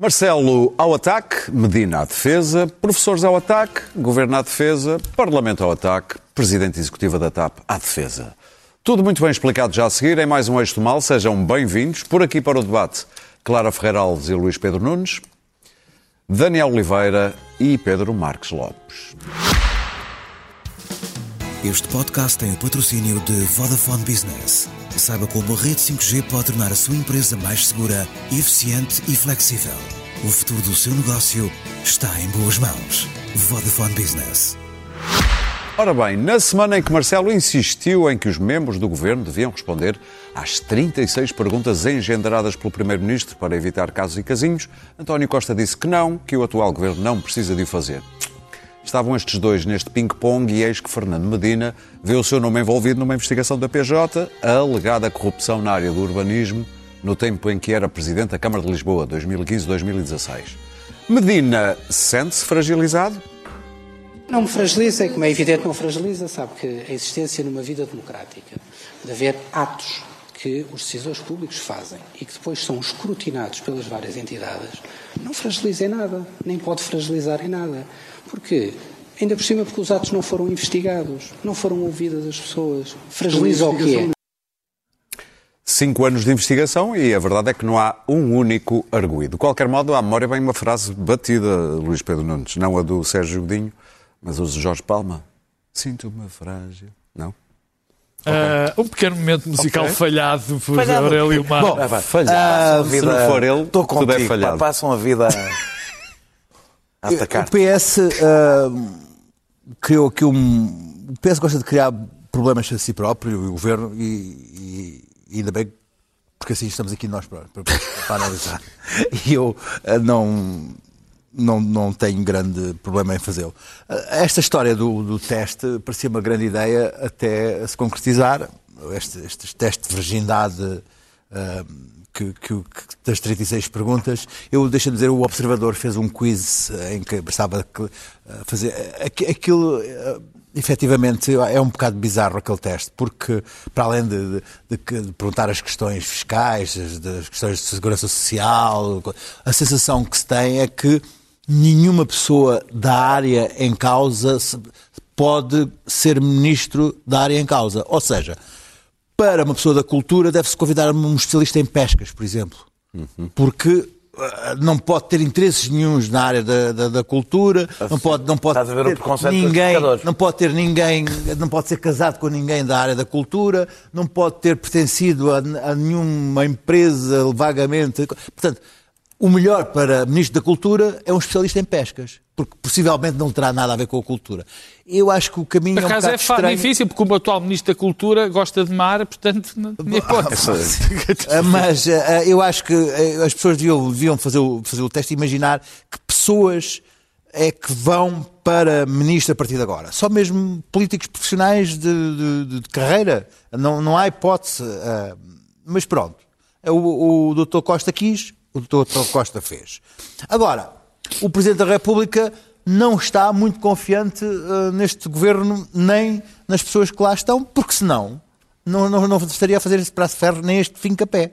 Marcelo ao ataque, Medina à defesa, professores ao ataque, governo à defesa, parlamento ao ataque, presidente executiva da TAP à defesa. Tudo muito bem explicado já a seguir em mais um Eixo Mal. Sejam bem-vindos. Por aqui para o debate, Clara Ferreira Alves e Luís Pedro Nunes, Daniel Oliveira e Pedro Marques Lopes. Este podcast tem o patrocínio de Vodafone Business. Saiba como a rede 5G pode tornar a sua empresa mais segura, eficiente e flexível. O futuro do seu negócio está em boas mãos. Vodafone Business. Ora bem, na semana em que Marcelo insistiu em que os membros do governo deviam responder às 36 perguntas engendradas pelo Primeiro-Ministro para evitar casos e casinhos, António Costa disse que não, que o atual governo não precisa de o fazer. Estavam estes dois neste ping-pong e eis que Fernando Medina vê o seu nome envolvido numa investigação da PJ, a alegada corrupção na área do urbanismo, no tempo em que era Presidente da Câmara de Lisboa, 2015-2016. Medina sente-se fragilizado? Não me fragiliza, como é evidente, não fragiliza, sabe que a existência numa vida democrática, de haver atos que os decisores públicos fazem e que depois são escrutinados pelas várias entidades, não fragiliza em nada, nem pode fragilizar em nada. Porquê? Ainda por cima porque os atos não foram investigados, não foram ouvidas as pessoas. Fragiliza o quê? Cinco anos de investigação e a verdade é que não há um único arguído. De qualquer modo, à memória vem uma frase batida, Luís Pedro Nunes, não a do Sérgio Godinho, mas o de Jorge Palma. Sinto-me frágil. Não? Uh, um pequeno momento musical Ok. falhado por Falhado. Aurélio Mar. Bom, Falhado. a Se não for ele, estou tudo é contigo, falhado. Passam a vida a atacar. O PS ah, criou aqui um. O PS gosta de criar problemas a si próprio, o governo, e, e- e ainda bem, porque assim estamos aqui nós para, para- para analisar. E eu ah, não, não, não tenho grande problema em fazê-lo. Ah, Esta história do, do teste parecia uma grande ideia até se concretizar. Este, este teste de virgindade. ah, que, que, que das 36 perguntas, eu deixa-me dizer, o Observador fez um quiz eh, em que que, eh, fazer. aqui- Aquilo, eh, efetivamente, é um bocado bizarro aquele teste, porque para além de, de- de perguntar as questões fiscais, as, das questões de segurança social, a sensação que se tem é que nenhuma pessoa da área em causa pode ser ministro da área em causa. Ou seja, para uma pessoa da cultura deve-se convidar um especialista em pescas, por exemplo. Porque ah, não pode ter interesses nenhuns na área da, da, da cultura, não pode, não pode o ter ninguém, não pode ter ninguém, não pode ser casado com ninguém da área da cultura, não pode ter pertencido a, a nenhuma empresa vagamente. Portanto, o melhor para Ministro da Cultura é um especialista em pescas, porque possivelmente não terá nada a ver com a cultura. Eu acho que o caminho Por é um acaso bocado é fa- estranho. difícil, porque o atual Ministro da Cultura gosta de mar, portanto, não hipótese. Ah, Mas ah, eu acho que ah, as pessoas deviam, deviam fazer, o, fazer o teste e imaginar que pessoas é que vão para ministro a partir de agora. Só mesmo políticos profissionais de, de- de carreira. Não, não há hipótese. ah, mas pronto. O, o doutor Costa quis, o doutor Costa fez. Agora, o Presidente da República não está muito confiante ah, neste governo, nem nas pessoas que lá estão, porque senão não, não, não estaria a fazer esse braço de ferro nem este fim-capé.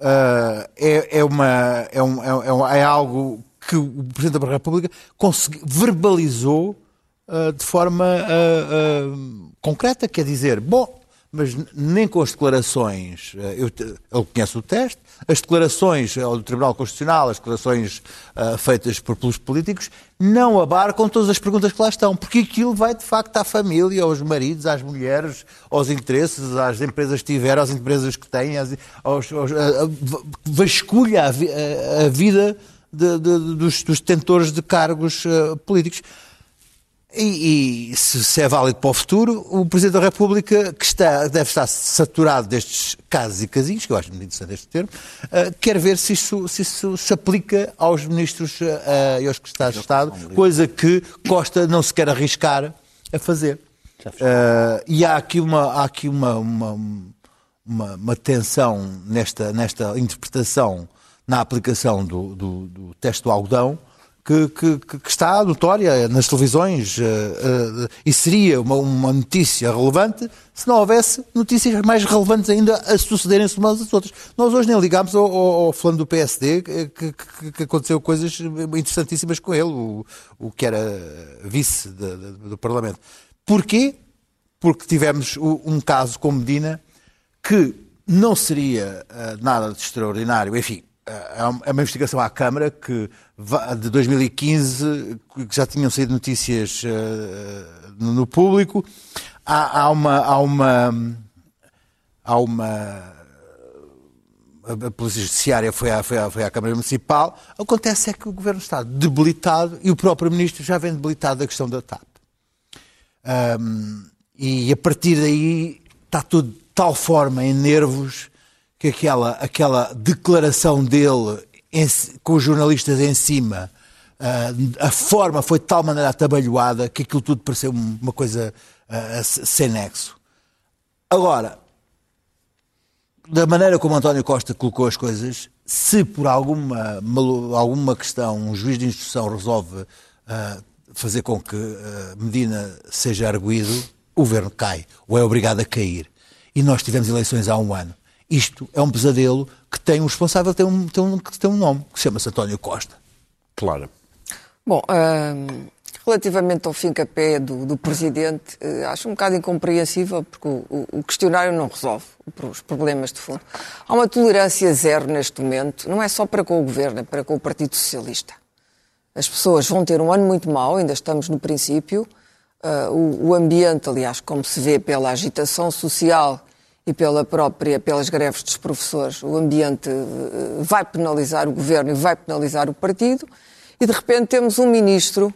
Ah, é, é, uma, é, um, é, é um- é algo que o Presidente da República consegui- verbalizou ah, de forma ah, concreta, quer dizer, bom, mas nem com as declarações, eu ele conhece o teste, as declarações ah, do Tribunal Constitucional, as declarações ah, feitas por, pelos políticos, não abarcam todas as perguntas que lá estão, porque aquilo vai de facto à família, aos maridos, às mulheres, aos interesses, às empresas que tiveram, às empresas que têm, às, aos, aos, a- a- vasculha a, a- vida de- de- dos, dos detentores de cargos ah, políticos. E, e se, se é válido para o futuro, o Presidente da República, que está, deve estar saturado destes casos e casinhos, que eu acho muito interessante este termo, ah, quer ver se isso, se isso se aplica aos ministros ah, e aos secretários de Estado, coisa que Costa não se quer arriscar a fazer. Ah, e há aqui uma, há aqui uma, uma, uma, uma tensão nesta, nesta interpretação na aplicação do, do, do teste do algodão que, que, que está notória nas televisões uh, uh, e seria uma, uma, notícia relevante se não houvesse notícias mais relevantes ainda a sucederem-se umas às outras. Nós hoje nem ligámos ao, ao, ao fulano do PSD que, que, que, aconteceu coisas interessantíssimas com ele, o, o que era vice de, de, do Parlamento. Porquê? Porque tivemos um caso com Medina que não seria uh, nada de extraordinário, enfim, é uma investigação à Câmara que de 2015 que já tinham saído notícias uh, no público. Há, há, uma há uma há uma a Polícia Judiciária foi à, foi, à, foi à Câmara Municipal. Acontece é que o Governo está debilitado e o próprio Ministro já vem debilitado da questão da TAP. Um, e a partir daí está tudo de tal forma em nervos que aquela, aquela declaração dele em, com os jornalistas em cima, uh, a forma foi de tal maneira atabalhoada que aquilo tudo pareceu uma coisa uh, sem nexo. Agora, da maneira como António Costa colocou as coisas, se por alguma, alguma questão um juiz de instrução resolve uh, fazer com que Medina seja arguído, o governo cai, ou é obrigado a cair. E nós tivemos eleições há um ano. Isto é um pesadelo que tem um responsável, tem um, tem um, que tem um nome, que chama-se António Costa. Claro. Bom, hum, relativamente ao fim capé do, do Presidente, uh, acho um bocado incompreensível, porque o, o, questionário não resolve os problemas de fundo. Há uma tolerância zero neste momento, não é só para com o Governo, é para com o Partido Socialista. As pessoas vão ter um ano muito mau, ainda estamos no princípio. Uh, o, o ambiente, aliás, como se vê pela agitação social e pela própria, pelas greves dos professores, o ambiente eh, vai penalizar o governo e vai penalizar o partido, e de repente temos um ministro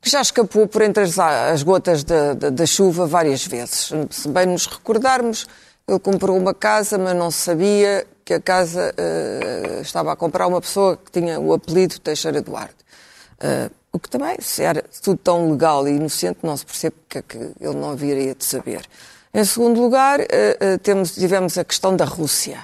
que já escapou por entre as, as gotas da, da, da, chuva várias vezes. Se bem nos recordarmos, ele comprou uma casa, mas não sabia que a casa uh, estava a comprar uma pessoa que tinha o apelido Teixeira Duarte. Uh, o que também, se era tudo tão legal e inocente, não se percebe que, é que ele não haveria de saber. Em segundo lugar, eh, eh, temos, tivemos a questão da Rússia.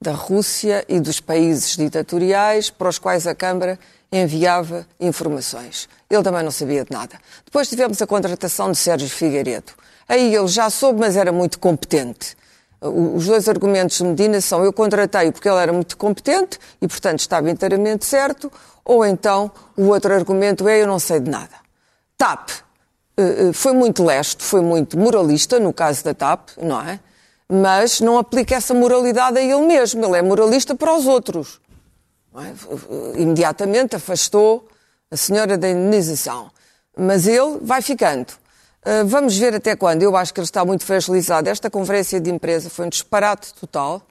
Da Rússia e dos países ditatoriais para os quais a Câmara enviava informações. Ele também não sabia de nada. Depois tivemos a contratação de Sérgio Figueiredo. Aí ele já soube, mas era muito competente. Os dois argumentos de Medina são eu contratei porque ele era muito competente e, portanto, estava inteiramente certo, ou então o outro argumento é eu não sei de nada. TAP, foi muito leste, foi muito moralista, no caso da TAP, não é? Mas não aplica essa moralidade a ele mesmo, ele é moralista para os outros. É? Imediatamente afastou a senhora da indenização. Mas ele vai ficando. Eh, vamos ver até quando. Eu acho que ele está muito fragilizado. Esta conferência de imprensa foi um disparate total.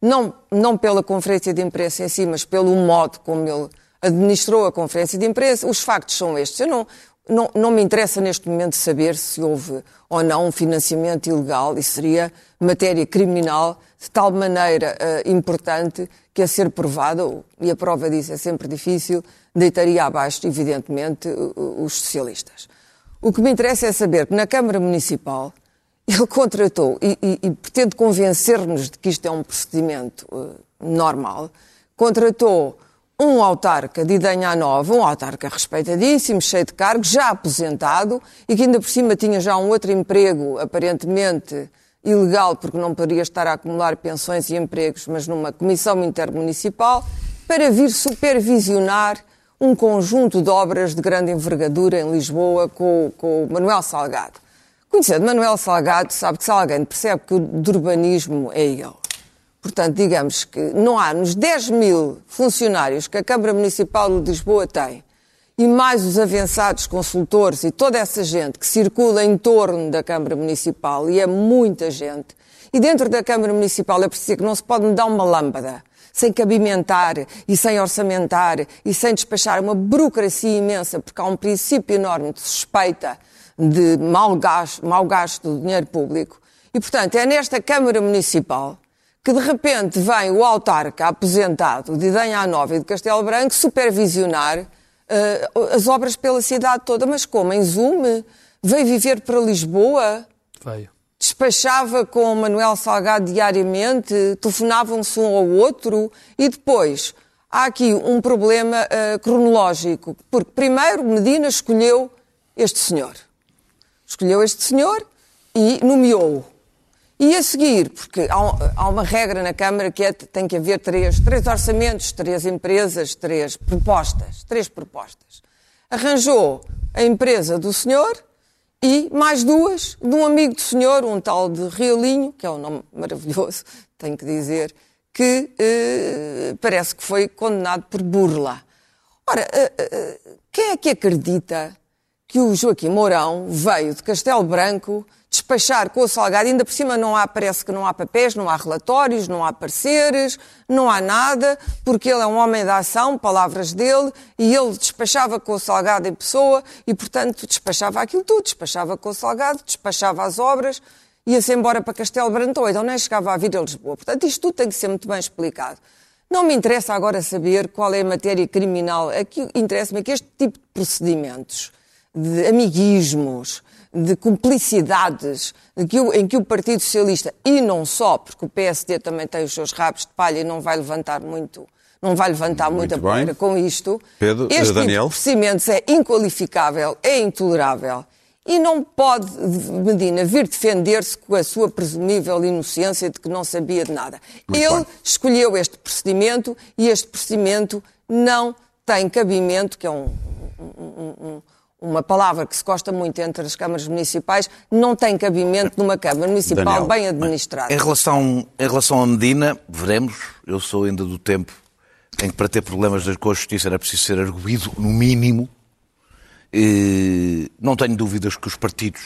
Não, não pela conferência de imprensa em si, mas pelo modo como ele administrou a conferência de imprensa. Os factos são estes. Eu não, não, não, me interessa neste momento saber se houve ou não um financiamento ilegal e seria matéria criminal de tal maneira uh, importante que a ser provada, e a prova disso é sempre difícil, deitaria abaixo, evidentemente, os socialistas. O que me interessa é saber que na Câmara Municipal ele contratou e, e, e pretende convencer-nos de que isto é um procedimento uh, normal, contratou um autarca de Idanha Nova, um autarca respeitadíssimo, cheio de cargos, já aposentado e que ainda por cima tinha já um outro emprego aparentemente ilegal, porque não poderia estar a acumular pensões e empregos, mas numa comissão intermunicipal, para vir supervisionar um conjunto de obras de grande envergadura em Lisboa com, com o Manuel Salgado. Conhecendo Manuel Salgado, sabe que se alguém percebe que o urbanismo é ele. Portanto, digamos que não há nos 10 mil funcionários que a Câmara Municipal de Lisboa tem, e mais os avançados consultores e toda essa gente que circula em torno da Câmara Municipal, e é muita gente, e dentro da Câmara Municipal é preciso que não se pode dar uma lâmpada sem cabimentar e sem orçamentar e sem despachar uma burocracia imensa, porque há um princípio enorme de suspeita de mau gasto, mau gasto do dinheiro público. E, portanto, é nesta Câmara Municipal que de repente vem o autarca aposentado de Idanha Nova e de Castelo Branco supervisionar uh, as obras pela cidade toda. Mas como? Em Zoom? Veio viver para Lisboa? Veio. Despachava com Manuel Salgado diariamente, telefonavam-se um ao outro e depois há aqui um problema uh, cronológico, porque primeiro Medina escolheu este senhor. Escolheu este senhor e nomeou-o. E a seguir, porque há, uma regra na Câmara que é tem que haver três, três orçamentos, três empresas, três propostas, três propostas. Arranjou a empresa do senhor e mais duas de um amigo do senhor, um tal de Riolinho, que é um nome maravilhoso, tenho que dizer, que eh, parece que foi condenado por burla. Ora, eh, eh, quem é que acredita que o Joaquim Mourão veio de Castelo Branco despachar com o Salgado, ainda por cima não há, parece que não há papéis, não há relatórios, não há pareceres, não há nada, porque ele é um homem da ação, palavras dele, e ele despachava com o Salgado em pessoa e, portanto, despachava aquilo tudo, despachava com o Salgado, despachava as obras, ia-se embora para Castelo Branco, então nem chegava a vir a Lisboa. Portanto, isto tudo tem que ser muito bem explicado. Não me interessa agora saber qual é a matéria criminal. Aqui interessa-me que este tipo de procedimentos, de amiguismos, de cumplicidades de o, em que o Partido Socialista, e não só, porque o PSD também tem os seus rabos de palha e não vai levantar muito, não vai levantar Muito muita poeira com isto, Pedro, este Daniel? tipo é inqualificável, é intolerável. E não pode Medina vir defender-se com a sua presumível inocência de que não sabia de nada. Muito Ele bem. escolheu este procedimento e este procedimento não tem cabimento, que é um, um- uma palavra que se gosta muito entre as câmaras municipais, não tem cabimento numa Câmara Municipal Daniel. bem administrada. Em relação, em relação à Medina, veremos. Eu sou ainda do tempo em que para ter problemas com a justiça era preciso ser arguído, no mínimo. E não tenho dúvidas que os partidos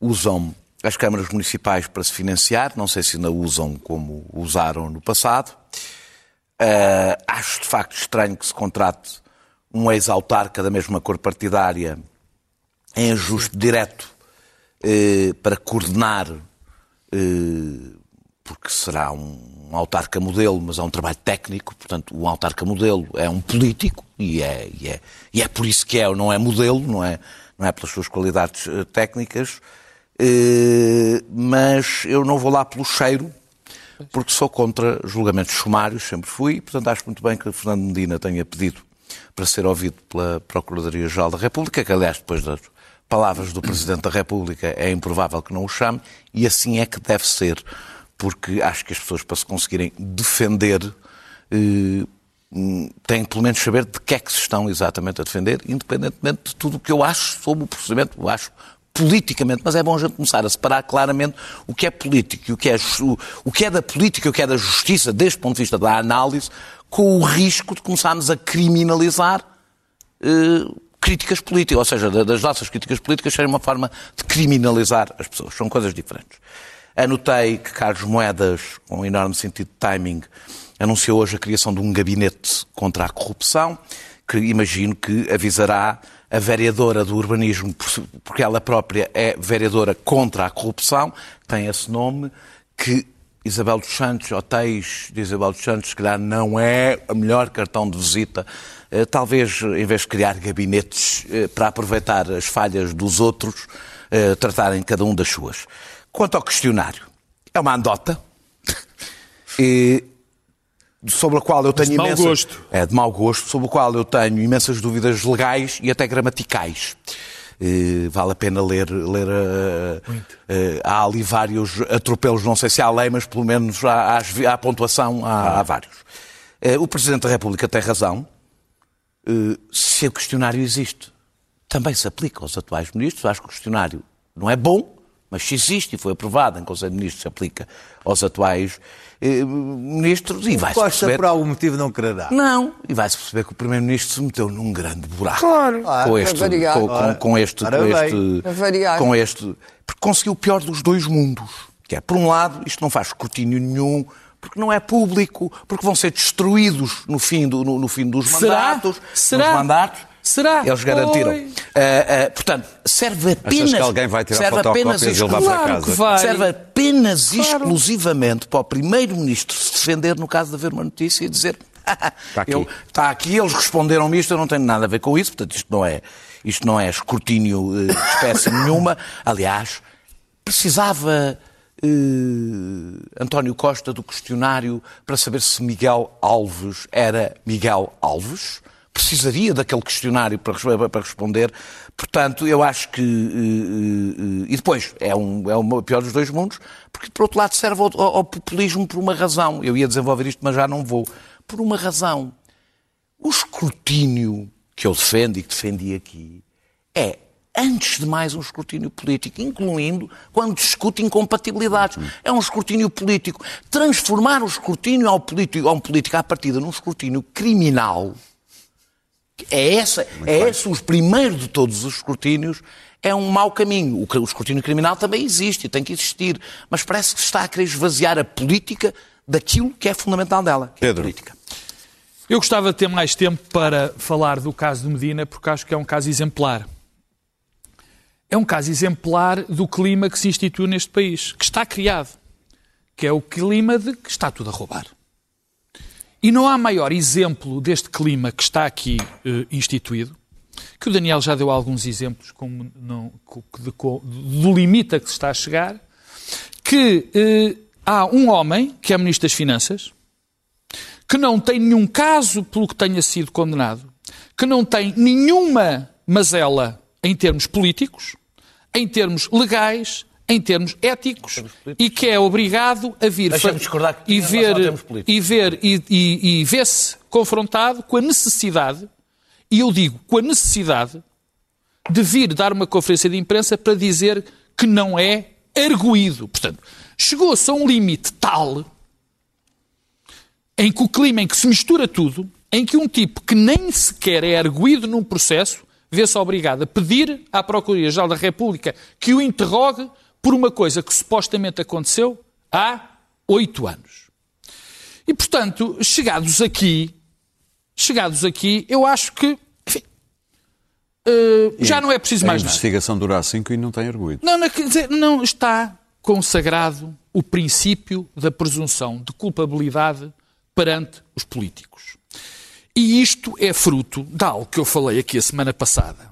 usam as câmaras municipais para se financiar. Não sei se ainda usam como usaram no passado. Ah, acho de facto estranho que se contrate um ex-autarca da mesma cor partidária em ajuste direto eh, para coordenar, eh, porque será um, autarca modelo, mas é um trabalho técnico, portanto, um autarca modelo é um político e é, e é, e é por isso que é, não é modelo, não é, não é pelas suas qualidades eh, técnicas, eh, mas eu não vou lá pelo cheiro, porque sou contra julgamentos sumários, sempre fui, portanto acho muito bem que o Fernando Medina tenha pedido para ser ouvido pela Procuradoria-Geral da República, que aliás depois das palavras do Presidente da República é improvável que não o chame, e assim é que deve ser, porque acho que as pessoas para se conseguirem defender eh, têm pelo menos saber de que é que se estão exatamente a defender, independentemente de tudo o que eu acho sobre o procedimento, eu acho politicamente, mas é bom a gente começar a separar claramente o que é político e o que é, ju- o que é da política e o que é da justiça, desde o ponto de vista da análise, com o risco de começarmos a criminalizar eh, críticas políticas, ou seja, da- das nossas críticas políticas serem uma forma de criminalizar as pessoas. São coisas diferentes. Anotei que Carlos Moedas, com um enorme sentido de timing, anunciou hoje a criação de um gabinete contra a corrupção, que imagino que avisará a vereadora do urbanismo, por- porque ela própria é vereadora contra a corrupção, tem esse nome, que Isabel dos Santos, hotéis de Isabel dos Santos, se calhar não é o melhor cartão de visita. Eh, Talvez, em vez de criar gabinetes eh, para aproveitar as falhas dos outros, eh, tratarem cada um das suas. Quanto ao questionário, é uma andota. E sobre a qual eu tenho de mau imensas... gosto. É, de mau gosto, sobre o qual eu tenho imensas dúvidas legais e até gramaticais. Vale a pena ler. ler eh, eh, há ali vários atropelos, não sei se há lei, mas pelo menos há, há, há pontuação, há, há vários. Eh, o Presidente da República tem razão. Se o questionário existe, também se aplica aos atuais ministros. Acho que o questionário não é bom, mas se existe e foi aprovado em Conselho de Ministros, se aplica aos atuais eh, ministros e vai-se Costa, perceber... por algum motivo, não quererá. Não, e vai-se perceber que o Primeiro-Ministro se meteu num grande buraco. Claro. Com este, Para variar. com, com, com este, com este, Para variar. com este, porque conseguiu o pior dos dois mundos. Que é, por um lado, isto não faz escrutínio nenhum, porque não é público, porque vão ser destruídos no fim, do, no, no fim dos Será? mandatos. Será? Nos mandatos. Será? Eles garantiram. Ah, ah, portanto, serve apenas. Achas que alguém vai tirar serve apenas e levar para exclu- casa? vai. Serve apenas Claro. exclusivamente para o Primeiro-Ministro se defender no caso de haver uma notícia e dizer está aqui. eu, está aqui, eles responderam-me isto, eu não tenho nada a ver com isso, portanto isto não é, isto não é escrutínio eh, de espécie nenhuma. Aliás, precisava eh, António Costa do questionário para saber se Miguel Alves era Miguel Alves. Precisaria daquele questionário para, para responder. Portanto, eu acho que. eh, eh, e depois, é, um, é o pior dos dois mundos, porque, por outro lado, serve ao, ao- ao populismo por uma razão. Eu ia desenvolver isto, mas já não vou. Por uma razão. O escrutínio que eu defendo e que defendi aqui é, antes de mais, um escrutínio político, incluindo quando discute incompatibilidades. É um escrutínio político. Transformar o escrutínio ao político, a um político à partida num escrutínio criminal, é, essa, é esse os primeiros de todos os escrutínios, é um mau caminho. O, o escrutínio criminal também existe e tem que existir, mas parece que se está a querer esvaziar a política daquilo que é fundamental dela, que é a política. Eu gostava de ter mais tempo para falar do caso de Medina, porque acho que é um caso exemplar. É um caso exemplar do clima que se instituiu neste país, que está criado, que é o clima de que está tudo a roubar. E não há maior exemplo deste clima que está aqui eh, instituído, que o Daniel já deu alguns exemplos como não, de co- do limite a que se está a chegar, que eh, há um homem, que é Ministro das Finanças, que não tem nenhum caso pelo que tenha sido condenado, que não tem nenhuma mazela em termos políticos, em termos legais, em termos éticos e que é obrigado a vir e ver e ver e, e, e vê-se confrontado com a necessidade e eu digo com a necessidade de vir dar uma conferência de imprensa para dizer que não é arguído. Portanto, chegou-se a um limite tal em que o clima em que se mistura tudo, em que um tipo que nem sequer é arguído num processo vê-se obrigado a pedir à Procuradoria-Geral da República que o interrogue por uma coisa que supostamente aconteceu há oito anos. E, portanto, chegados aqui, chegados aqui, eu acho que, enfim, eh, já não é preciso A mais nada. investigação dura a 5 e não tem arguído. Não, não, quer dizer, não está consagrado o princípio da presunção de culpabilidade perante os políticos. E isto é fruto de algo que eu falei aqui a semana passada,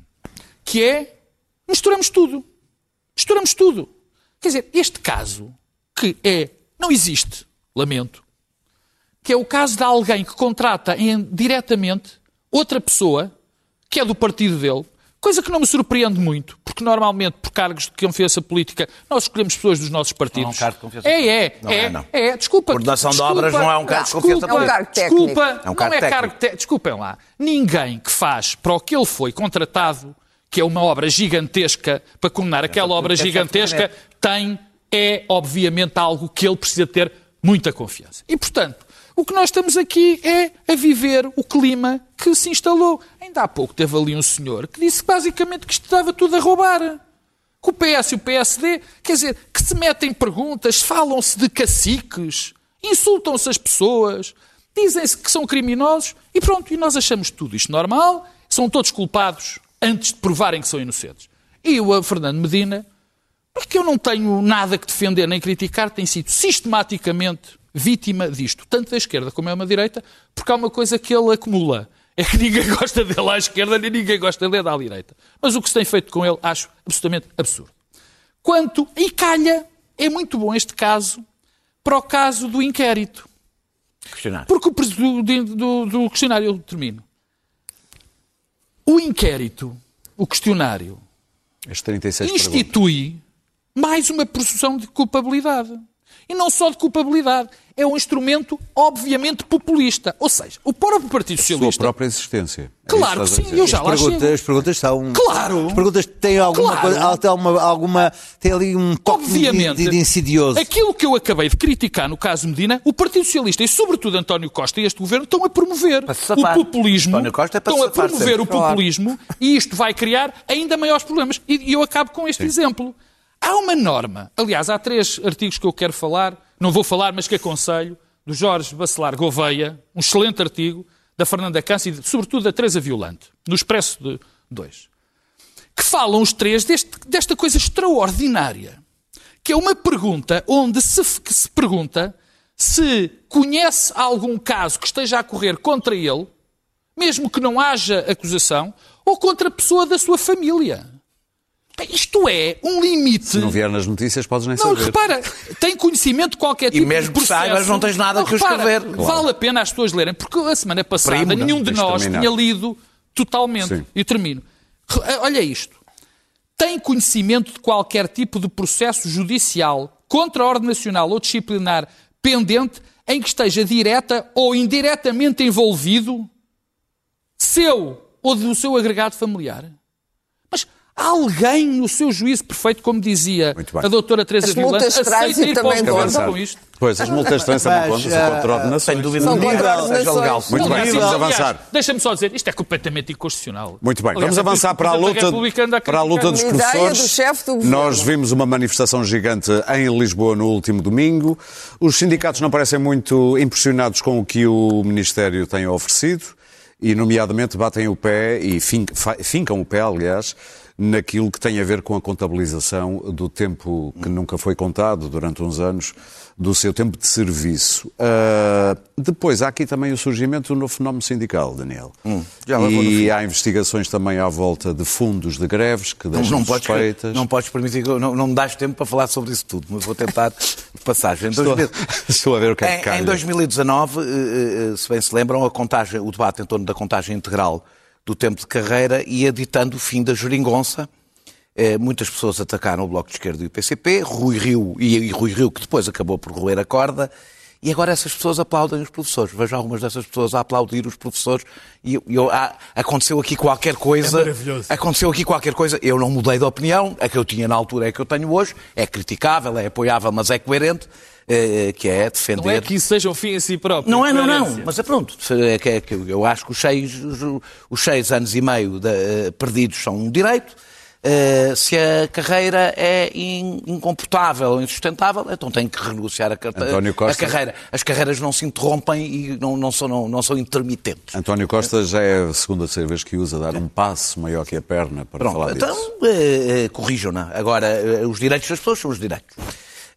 que é misturamos tudo. Misturamos tudo. Quer dizer, este caso, que é, não existe, lamento, que é o caso de alguém que contrata em- diretamente outra pessoa que é do partido dele, coisa que não me surpreende muito, porque normalmente por cargos de confiança política nós escolhemos pessoas dos nossos partidos. Não é um cargo de confiança É, é, Não é, é, não. é, desculpa. Coordenação de desculpa, obras não é um cargo de confiança política. É um cargo técnico. Desculpa, É um cargo não é técnico. cargo te... Desculpem lá. Ninguém que faz para o que ele foi contratado, que é uma obra gigantesca, para condenar aquela obra gigantesca, tem, é obviamente algo que ele precisa ter muita confiança. E, portanto, o que nós estamos aqui é a viver o clima que se instalou. Ainda há pouco teve ali um senhor que disse basicamente que isto estava tudo a roubar. Que o PS e o PSD, quer dizer, que se metem perguntas, falam-se de caciques, insultam-se as pessoas, dizem-se que são criminosos e pronto, e nós achamos tudo isto normal, são todos culpados antes de provarem que são inocentes. E o Fernando Medina, porque eu não tenho nada que defender nem criticar, tem sido sistematicamente vítima disto, tanto da esquerda como da direita, porque há uma coisa que ele acumula. É que ninguém gosta dele à esquerda nem ninguém gosta dele à direita. Mas o que se tem feito com ele acho absolutamente absurdo. Quanto, e calha, é muito bom este caso para o caso do inquérito. Questionário. Porque o do, do, do questionário, eu termino. O inquérito, o questionário, 36 perguntas. institui mais uma presunção de culpabilidade. E não só de culpabilidade, é um instrumento obviamente populista. Ou seja, o próprio Partido Sua Socialista. própria existência. É Claro isso que a sim, eu já As lá perguntas, chego. as perguntas são. Claro. As perguntas têm alguma Claro. coisa. Tem, alguma, alguma, tem ali um toque de, Obviamente, de, de insidioso. aquilo que eu acabei de criticar no caso Medina, o Partido Socialista e, sobretudo, António Costa e este governo estão a promover o populismo. António Costa é para estão a promover sempre. o populismo e isto vai criar ainda maiores problemas. E e eu acabo com este exemplo. Há uma norma, aliás, há três artigos que eu quero falar, não vou falar, mas que aconselho, do Jorge Bacelar Gouveia, um excelente artigo, da Fernanda Câncer e, sobretudo, da Teresa Violante, no Expresso de 2 que falam os três deste- desta coisa extraordinária, que é uma pergunta onde se, se pergunta se conhece algum caso que esteja a correr contra ele, mesmo que não haja acusação, ou contra a pessoa da sua família. Isto é um limite. Se não vier nas notícias, podes nem Não, saber. repara, tem conhecimento de qualquer tipo mesmo de que processo. saibas, não tens nada que repara, escrever. Vale a pena as pessoas lerem, porque a semana passada Primo, não. nenhum de nós terminar. tinha lido totalmente. Sim. E termino. Re- Olha isto. Tem conhecimento de qualquer tipo de processo judicial, contra-ordem nacional ou disciplinar pendente em que esteja direta ou indiretamente envolvido seu ou do seu agregado familiar? Alguém no seu juízo perfeito, como dizia a doutora Teresa As Vilante, multas de aceita ir para também os governos com isto? Pois, as multas de também Mas, contam, são ah, contra-ordenações. Sem dúvida São seja legal. Muito bem, vamos avançar. Deixa-me só dizer, isto é completamente inconstitucional. Muito bem, Aliás, vamos avançar para a luta, para a luta dos professores. do chefe do governo. Nós vimos uma manifestação gigante em Lisboa no último domingo. Os sindicatos não parecem muito impressionados com o que o Ministério tem oferecido e, nomeadamente, batem o pé e fincam o pé, aliás, naquilo que tem a ver com a contabilização do tempo que nunca foi contado durante uns anos, do seu tempo de serviço. Ah, depois, há aqui também o surgimento do novo fenómeno sindical, Daniel. Hum, e há investigações também à volta de fundos de greves que Não, deixam não, podes, suspeitas. não podes permitir, não, não me dás tempo para falar sobre isso tudo, mas vou tentar de passagem. Em Estou, 2000 estou a ver o que é que Em, em 2019, eh, eh, se bem se lembram, a contagem, o debate em torno da contagem integral do tempo de carreira ia ditando o fim da geringonça. Eh, Muitas pessoas atacaram o Bloco de Esquerda e o PCP, Rui Rio, e, e Rui Rio que depois acabou por roer a corda, e agora essas pessoas aplaudem os professores. Vejo algumas dessas pessoas a aplaudir os professores e eu- eu- ah, aconteceu aqui qualquer coisa. É. Aconteceu aqui qualquer coisa, eu não mudei de opinião, a que eu tinha na altura é a que eu tenho hoje, é criticável, é apoiável, mas é coerente, que é defender... Não é que isso seja um fim a si próprio. Não é, não, não. Mas é pronto. É que- é eu acho que os seis, os- seis anos e meio de, eh, perdidos são um direito. Eh, se a carreira é in- incomportável, insustentável, então tem que renegociar a, a carreira. As carreiras não se interrompem e não, não são, não, não são intermitentes. António Costa já é a segunda ou terceira vez que usa dar um passo maior que a perna para Pronto, falar então disso. eh, eh, corrijam-na. Agora, eh, os direitos das pessoas são os direitos.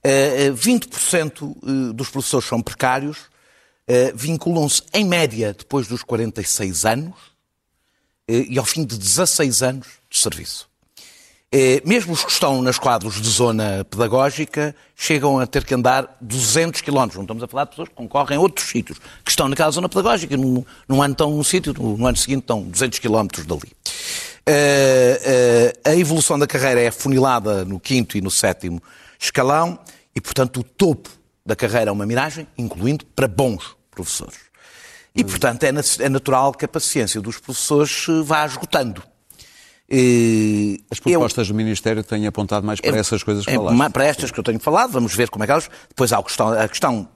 Eh, eh, 20% eh, dos professores são precários, eh, vinculam-se em média depois dos 46 anos eh, e ao fim de 16 anos de serviço. Eh, Mesmo os que estão nos quadros de zona pedagógica chegam a ter que andar 200 km. Não estamos a falar de pessoas que concorrem a outros sítios, que estão naquela zona pedagógica. Num, num ano estão num sítio, no, no ano seguinte estão 200 km dali. Eh, eh, a evolução da carreira é afunilada no quinto e no sétimo escalão e, portanto, o topo da carreira é uma miragem, incluindo para bons professores. E, portanto, é, é natural que a paciência dos professores se vá esgotando. Eh, As eu- propostas do Ministério têm apontado mais para essas coisas que é, falaste. Para estas que eu tenho falado, vamos ver como é que elas. Depois há a questão, a questão,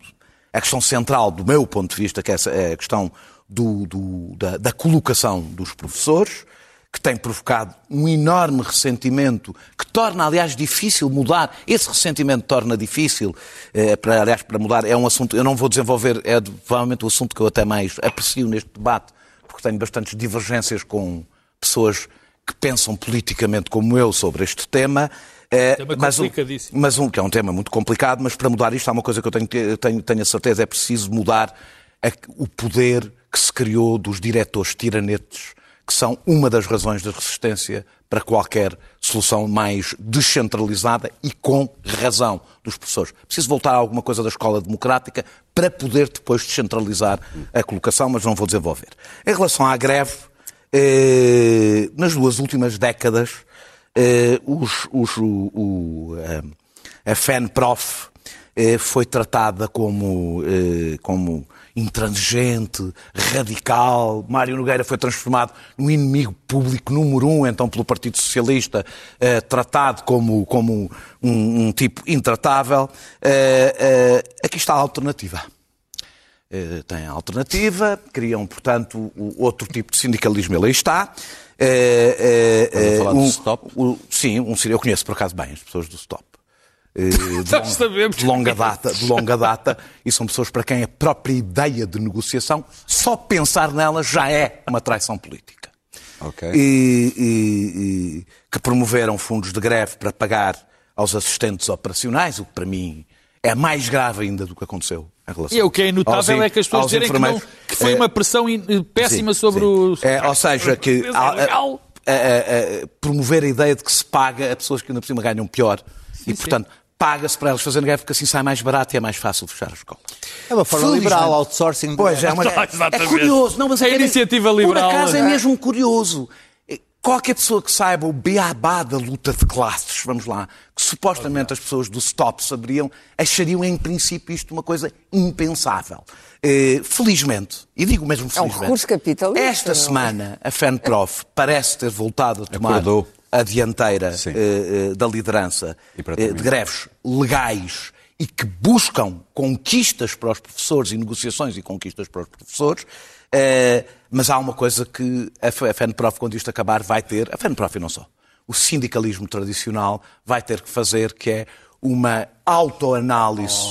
a questão central, do meu ponto de vista, que é é a questão do- do- da, da colocação dos professores, que tem provocado um enorme ressentimento, que torna, aliás, difícil mudar. Esse ressentimento torna difícil, eh, para, aliás, para mudar. É um assunto, eu não vou desenvolver, é provavelmente o assunto que eu até mais aprecio neste debate, porque tenho bastantes divergências com pessoas que pensam politicamente como eu sobre este tema. Eh, Tema mas, um, mas um, que é um tema muito complicado, mas para mudar isto há uma coisa que eu tenho, tenho, tenho a certeza, é preciso mudar a- o poder que se criou dos diretores tiranetes, que são uma das razões da resistência para qualquer solução mais descentralizada e com razão dos professores. Preciso voltar a alguma coisa da escola democrática para poder depois descentralizar a colocação, mas não vou desenvolver. Em relação à greve, eh, nas duas últimas décadas, eh, os- os- o- o, eh, a FENPROF foi tratada como, eh, como intransigente, radical. Mário Nogueira foi transformado no inimigo público número um, então pelo Partido Socialista, eh, tratado como, como um, um tipo intratável. Eh, eh, aqui está a alternativa. Eh, tem a alternativa, criam, portanto, outro tipo de sindicalismo, ele aí está. Eh, eh, a falar eh, do um- Stop? o- sim, um, eu conheço por acaso bem as pessoas do Stop. Eh, de, sabemos. de longa data, de longa data, e são pessoas para quem a própria ideia de negociação, só pensar nela já é uma traição política. Ok. E, e- e que promoveram fundos de greve para pagar aos assistentes operacionais, o que para mim é mais grave ainda do que aconteceu em relação E o que é in- é que as pessoas aos dizerem que, não, que foi É, uma pressão in- péssima Sim, sobre sim. os. É, ou seja, que é a, a- a promover a ideia de que se paga a pessoas que ainda por cima ganham pior. e, portanto, paga-se para elas fazerem greve porque assim sai mais barato e é mais fácil fechar a escola. É uma forma Felizmente. liberal, outsourcing. Pois, é, uma... Exatamente. é curioso. Não, mas A é iniciativa liberal, Por acaso é é. mesmo curioso. Qualquer pessoa que saiba o beabá da luta de classes, vamos lá, que supostamente as pessoas do stop saberiam, achariam em princípio isto uma coisa impensável. Eh, felizmente, e digo mesmo É um felizmente, recurso capitalista, esta não é? semana a FENPROF parece ter voltado a tomar Acordou. A dianteira eh, eh, da liderança terminar. de greves legais e que buscam conquistas para os professores e negociações e conquistas para os professores, mas há uma coisa que a FENPROF, quando isto acabar, vai ter, a FENPROF e não só, o sindicalismo tradicional vai ter que fazer, que é uma autoanálise,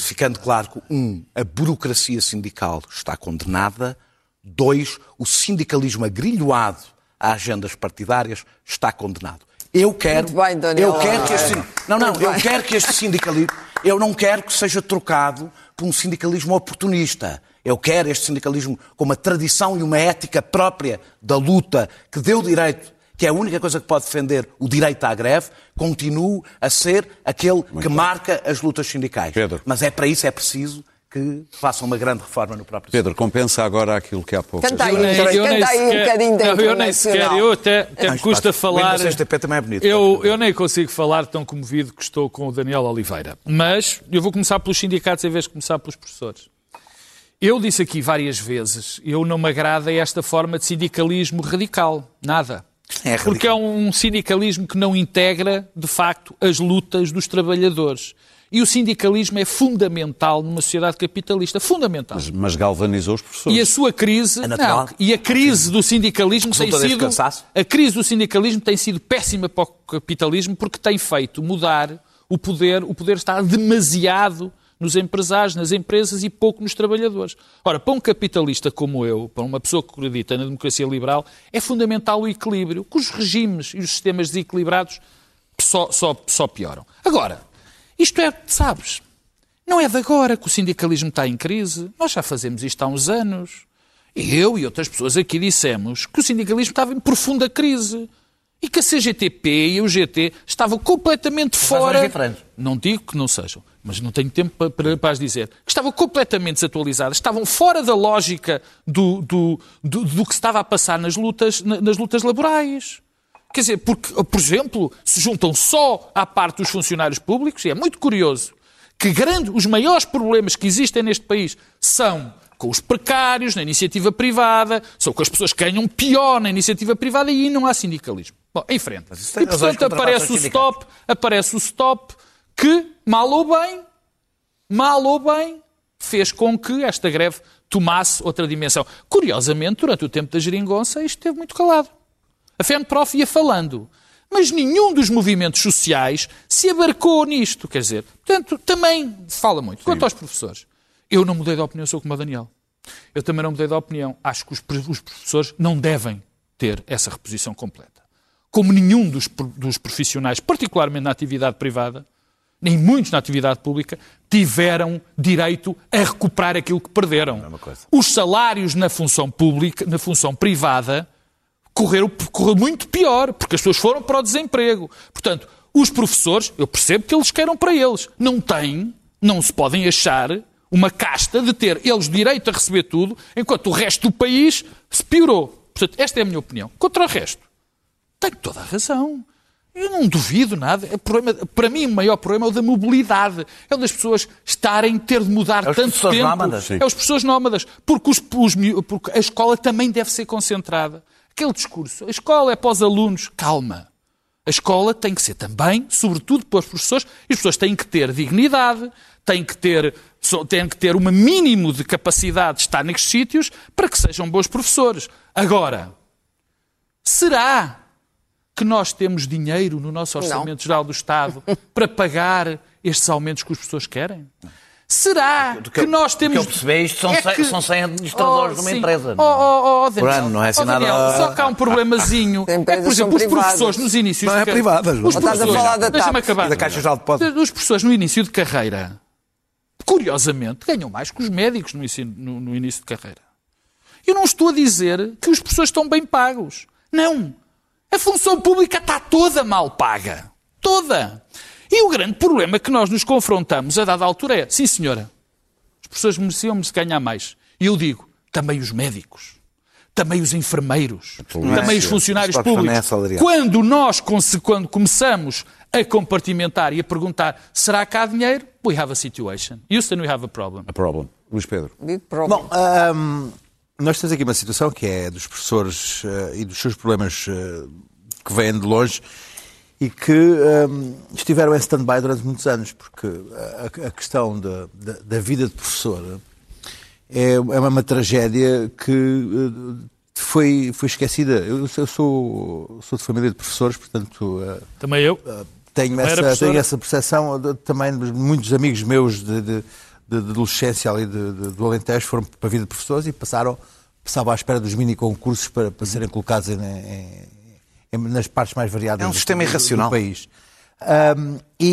ficando claro que, um, a burocracia sindical está condenada, dois, o sindicalismo agrilhoado a agendas partidárias está condenado. Eu quero, Muito bem, Daniel. eu quero que este, não, não, Muito eu bem. quero que este sindicalismo, eu não quero que seja trocado por um sindicalismo oportunista. Eu quero este sindicalismo com uma tradição e uma ética própria da luta que deu direito, que é a única coisa que pode defender o direito à greve, continue a ser aquele que marca as lutas sindicais. Pedro. Mas é para isso é preciso que façam uma grande reforma no próprio Pedro, compensa agora aquilo que há pouco. Canta aí, Eu nem- canta eu nem aí um bocadinho da não, eu nem sequer, eu até, até me Mas, custa o falar. Windows XP também é bonito. Eu, eu nem consigo falar tão comovido que estou com o Daniel Oliveira. Mas eu vou começar pelos sindicatos em vez de começar pelos professores. Eu disse aqui várias vezes, eu não me agrada esta forma de sindicalismo radical. Nada. É radical. Porque é um sindicalismo que não integra, de facto, as lutas dos trabalhadores. E o sindicalismo é fundamental numa sociedade capitalista. Fundamental. Mas, mas galvanizou os professores. E a sua crise, É natural. não, e a crise do sindicalismo tem Resulta sido cansaço? a crise do sindicalismo tem sido péssima para o capitalismo porque tem feito mudar o poder, o poder está demasiado nos empresários, nas empresas e pouco nos trabalhadores. Ora, para um capitalista como eu, para uma pessoa que acredita na democracia liberal, é fundamental o equilíbrio, que os regimes e os sistemas desequilibrados só, só, só pioram. Agora, isto é, sabes, não é de agora que o sindicalismo está em crise. Nós já fazemos isto há uns anos. E eu e outras pessoas aqui dissemos que o sindicalismo estava em profunda crise. E que a CGTP e o GT estavam completamente fora. diferentes. Não digo que não sejam, mas não tenho tempo para, para, para as dizer. Que estavam completamente desatualizadas, estavam fora da lógica do, do, do, do que se estava a passar nas lutas, na- nas lutas laborais. Quer dizer, porque, por exemplo, se juntam só à parte dos funcionários públicos, e é muito curioso que grande, os maiores problemas que existem neste país são com os precários na iniciativa privada, são com as pessoas que ganham pior na iniciativa privada e aí não há sindicalismo. Bom, em frente. E, portanto, aparece o stop, aparece o stop que, mal ou bem, mal ou bem, fez com que esta greve tomasse outra dimensão. Curiosamente, durante o tempo da geringonça, isto esteve muito calado. A FENPROF ia falando. Mas nenhum dos movimentos sociais se abarcou nisto. Quer dizer, portanto, também fala muito. Quanto aos professores, eu não mudei de opinião, sou como o Daniel. Eu também não mudei de opinião. Acho que os, os professores não devem ter essa reposição completa. Como nenhum dos, dos profissionais, particularmente na atividade privada, nem muitos na atividade pública, tiveram direito a recuperar aquilo que perderam. Os salários na função pública, na função privada, correram, correu muito pior, porque as pessoas foram para o desemprego. Portanto, os professores, eu percebo que eles queiram para eles, não têm, não se podem achar uma casta de ter eles direito a receber tudo, enquanto o resto do país se piorou. Portanto, esta é a minha opinião. Contra o resto, tenho toda a razão. Eu não duvido nada. Problema- para mim, o maior problema é o da mobilidade. É o das pessoas estarem, ter de mudar É tanto tempo. nómadas. É os professores nómadas. Porque, os- os porque a escola também deve ser concentrada. Aquele discurso. A escola é para os alunos. Calma. A escola tem que ser também, sobretudo para os professores, e as pessoas têm que ter dignidade, têm que ter, têm que ter um mínimo de capacidade de estar nestes sítios para que sejam bons professores. Agora, será que nós temos dinheiro no nosso Orçamento Geral do Estado para pagar estes aumentos que os professores querem? Será Do que, eu- nós temos... que eu percebi, isto são, É cem, que- são 100 administradores de uma sim. empresa. Oh, oh, oh, Daniel. Por ano, não é assim Oh, Daniel, nada- Só que há um problemazinho. É, por exemplo, os professores nos inícios Não é de privadas, Os não. Estás a professores- falar da TAP. acabar. E da Caixa Geral de Depósitos. Os professores no início de carreira, curiosamente, ganham mais que os médicos no, ensino- no- no início de carreira. Eu não estou a dizer que os professores estão bem pagos. Não. A função pública está toda mal paga. Toda. E o grande problema que nós nos confrontamos a dada altura é, sim senhora, as pessoas mereciam se ganhar mais. E eu digo, também os médicos, também os enfermeiros, também os funcionários Os públicos. é. Quando nós quando começamos a compartimentar e a perguntar, será que há dinheiro? We have a situation. Houston, we have a problem. A problem. Luís Pedro. Big problem. Bom, ahm, nós temos aqui uma situação que é dos professores eh, e dos seus problemas eh, que vêm de longe e que ahm, estiveram em stand-by durante muitos anos, porque a, a questão da, da, da vida de professor é, é uma tragédia que eh, foi, foi esquecida. Eu, eu sou, sou de família de professores, portanto. eh, Também eu. tenho Não era essa, tenho essa percepção de- também de muitos amigos meus de, de, de- adolescência ali do Alentejo foram para a vida de professores e passaram passavam à espera dos mini concursos para, para serem colocados em- em- nas partes mais variadas É um do- sistema do- irracional. do país. Ahm, e,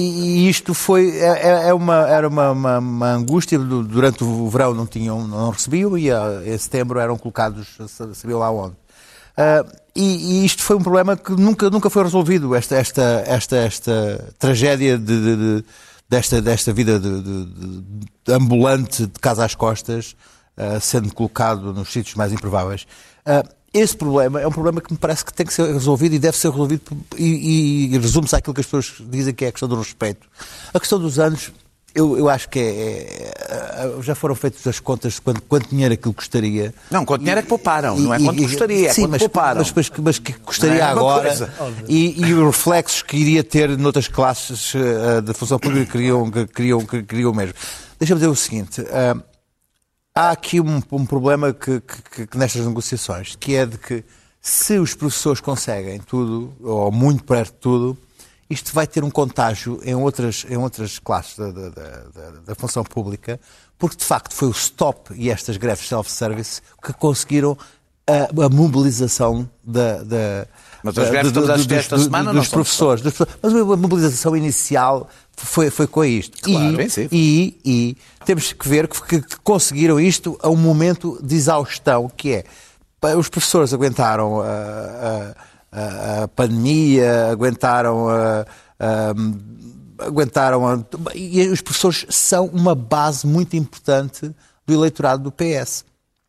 e isto foi é, é- é uma, era uma, uma- uma angústia Du- durante o verão não tinham não recebiam e ah, em setembro eram colocados sabiam lá onde ah, e, e isto foi um problema que nunca, nunca foi resolvido, esta, esta, esta, esta tragédia de, de- de- desta, desta vida ambulante de casa às costas, ah, sendo colocado nos sítios mais improváveis. Ah, esse problema é um problema que me parece que tem que ser resolvido e deve ser resolvido e, e resume-se àquilo que as pessoas dizem que é a questão do respeito. A questão dos anos, eu, eu acho que é, é- já foram feitas as contas de quanto, quanto dinheiro aquilo custaria. Não, quanto dinheiro é que pouparam, não é quanto custaria, é sim, quanto mas, pouparam. Mas, mas, mas que custaria é agora e, e os reflexos que iria ter noutras classes eh, da função pública queriam, que queriam, que queriam mesmo. Deixa-me dizer o seguinte. eh, há aqui um, um problema que, que- que nestas negociações, que é de que se os professores conseguem tudo, ou muito perto de tudo, isto vai ter um contágio em outras, em outras classes da, da- da- da- da função pública, porque de facto foi o stop e estas greves self-service que conseguiram a, a mobilização da, da, Mas as da- greves do- estamos a do- dos- esta semana, não dos professores, dos professores. Mas a mobilização inicial foi, foi com isto. Claro, e, e, e temos que ver que, que- conseguiram isto a um momento de exaustão, que é os professores aguentaram a, a- a- pandemia, aguentaram a, aguentaram e os professores são uma base muito importante do eleitorado do PS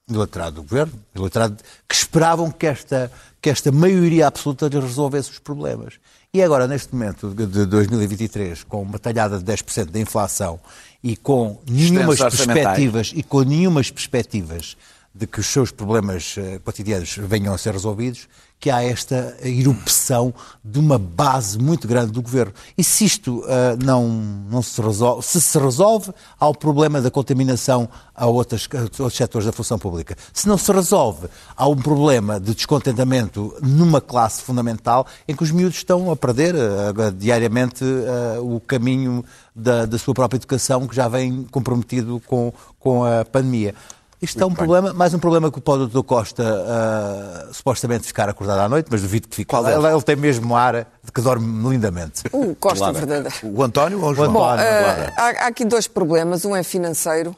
do eleitorado do governo, do eleitorado que esperavam que esta, que esta maioria absoluta lhes resolvesse os problemas. E agora, neste momento de de 2023, com uma talhada de 10% da inflação e com nenhumas perspectivas e com nenhumas perspectivas de que os seus problemas eh, cotidianos venham a ser resolvidos, que há esta erupção de uma base muito grande do governo. E se isto eh, não, não se resolve, se se resolve, há o problema da contaminação a, outras, a outros setores da função pública. Se não se resolve, há um problema de descontentamento numa classe fundamental em que os miúdos estão a perder eh, diariamente eh, o caminho da, da sua própria educação que já vem comprometido com, com a pandemia. Isto é um problema, mais um problema que pode o Dr. Costa ah, supostamente ficar acordado à noite, mas duvido que fique. Qual ele, ele tem mesmo ar de que dorme lindamente. O Costa verdadeiro. O António ou o João? Bom, Bom, Claro, eh, claro. há, há aqui dois problemas. Um é financeiro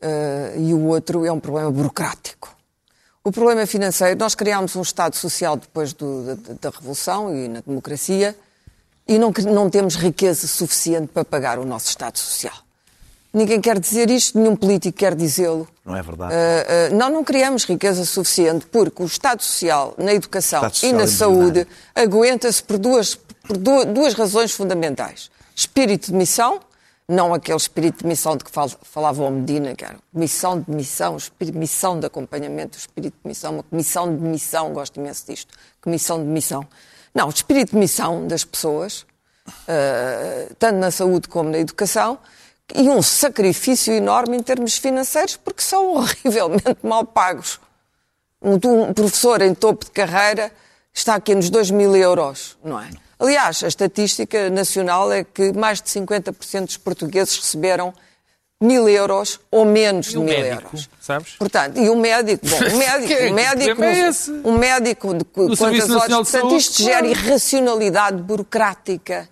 eh, e o outro é um problema burocrático. O problema é financeiro. Nós criámos um Estado Social depois do- da, da Revolução e na democracia e não, não temos riqueza suficiente para pagar o nosso Estado Social. Ninguém quer dizer isto, nenhum político quer dizê-lo. Não é verdade. Uh, uh, não, não criamos riqueza suficiente porque o Estado Social na educação Social e na saúde aguenta-se por, duas, por du- duas razões fundamentais. Espírito de missão, não aquele espírito de missão de que fal- falava o Medina, que era missão de missão, espírito, missão de acompanhamento, espírito de missão, uma comissão de missão, gosto imenso disto, comissão de missão. Não, espírito de missão das pessoas, uh, tanto na saúde como na educação, e um sacrifício enorme em termos financeiros, porque são horrivelmente mal pagos. Um, um professor em topo de carreira está aqui nos 2 mil euros, não é? Aliás, a estatística nacional é que mais de 50% dos portugueses receberam mil euros ou menos de o mil médico, euros. sabes? Portanto, e o médico, bom, o médico, o médico, é um médico de qu- Serviço quantas horas, de portanto, isto gera irracionalidade burocrática,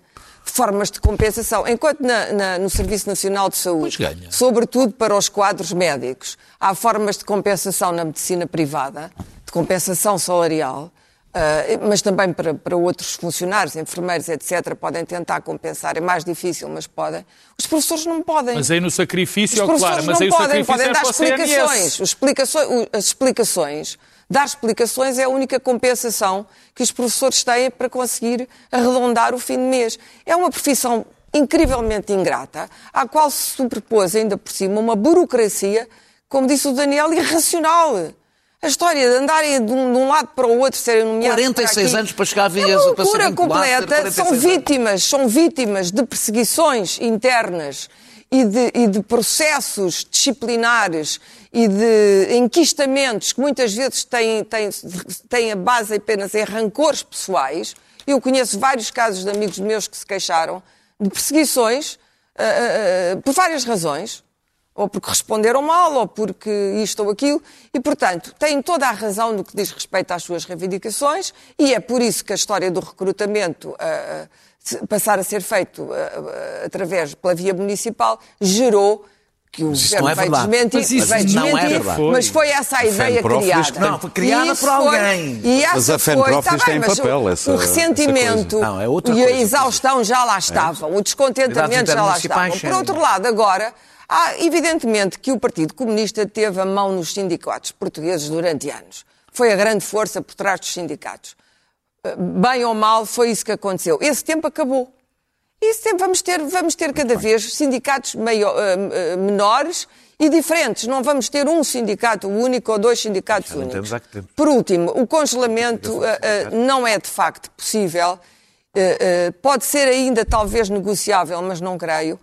formas de compensação. Enquanto na- na- no Serviço Nacional de Saúde, sobretudo para os quadros médicos, há formas de compensação na medicina privada, de compensação salarial, Uh, mas também para, para outros funcionários, enfermeiros, etc., podem tentar compensar. É mais difícil, mas podem. Os professores não podem. Mas aí no sacrifício, Os claro, professores mas aí não podem, podem é dar explicações. Explicações. As explicações, dar explicações é a única compensação que os professores têm para conseguir arredondar o fim de mês. É uma profissão incrivelmente ingrata, à qual se sobrepôs ainda por cima uma burocracia, como disse o Daniel, irracional. A história de andarem de um, de um lado para o outro, serem nomeados 46 para anos para chegar a é Veneza, uma para loucura completa. Master, São 46 anos. vítimas, são vítimas de perseguições internas e de, e de processos disciplinares e de enquistamentos que muitas vezes têm, têm, têm a base apenas em rancores pessoais. Eu conheço vários casos de amigos meus que se queixaram de perseguições ah, ah, por várias razões. Ou porque responderam mal, ou porque isto ou aquilo, e, portanto, têm toda a razão no que diz respeito às suas reivindicações, e é por isso que a história do recrutamento se- passar a ser feito ah, ah, através, pela via municipal, gerou que o governo é veio verdade. desmentir, Mas isso veio não é desmentir, verdade. mas foi essa a ideia criada. que tem- Não, foi criada E por alguém. e essa Mas a foi- FENPROF tá bem, tem mas papel o- essa- o essa ressentimento coisa. Não, é e a exaustão já lá estavam, o descontentamento já lá estavam. Por outro lado, agora, há evidentemente que o Partido Comunista teve a mão nos sindicatos portugueses durante anos. Foi a grande força por trás dos sindicatos. Bem ou mal, foi isso que aconteceu. Esse tempo acabou. Esse tempo vamos ter, vamos ter cada vez sindicatos meio, eh, menores e diferentes. Não vamos ter um sindicato único ou dois sindicatos Já únicos. Por último, o congelamento eh, eh, não é de facto possível. Pode ser ainda talvez negociável, mas não creio.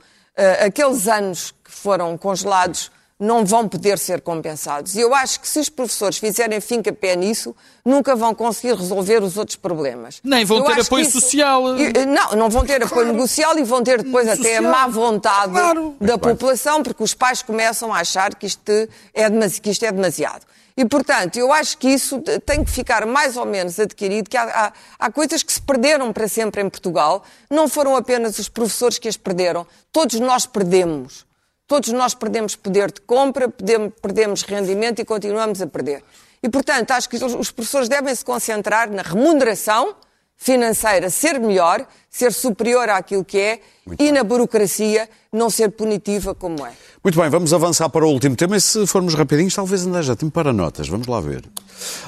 Aqueles anos que foram congelados não vão poder ser compensados. E eu acho que se os professores fizerem fim-capé nisso, nunca vão conseguir resolver os outros problemas. Nem vão Eu ter apoio que social. Não, não vão ter apoio negocial e vão ter depois até a Social. má vontade Claro. da população, porque os pais começam a achar que isto é, demasi- que isto é demasiado. E, portanto, eu acho que isso tem que ficar mais ou menos adquirido, que há, há- há coisas que se perderam para sempre em Portugal. Não foram apenas os professores que as perderam, todos nós perdemos. Todos nós perdemos poder de compra, perdemos, rendimento e continuamos a perder. E, portanto, acho que os professores devem se concentrar na remuneração financeira ser melhor, ser superior àquilo que é e na burocracia não ser punitiva como é. Muito bem, vamos avançar para o último tema e se formos rapidinhos, talvez ainda já tempo para notas. Vamos lá ver.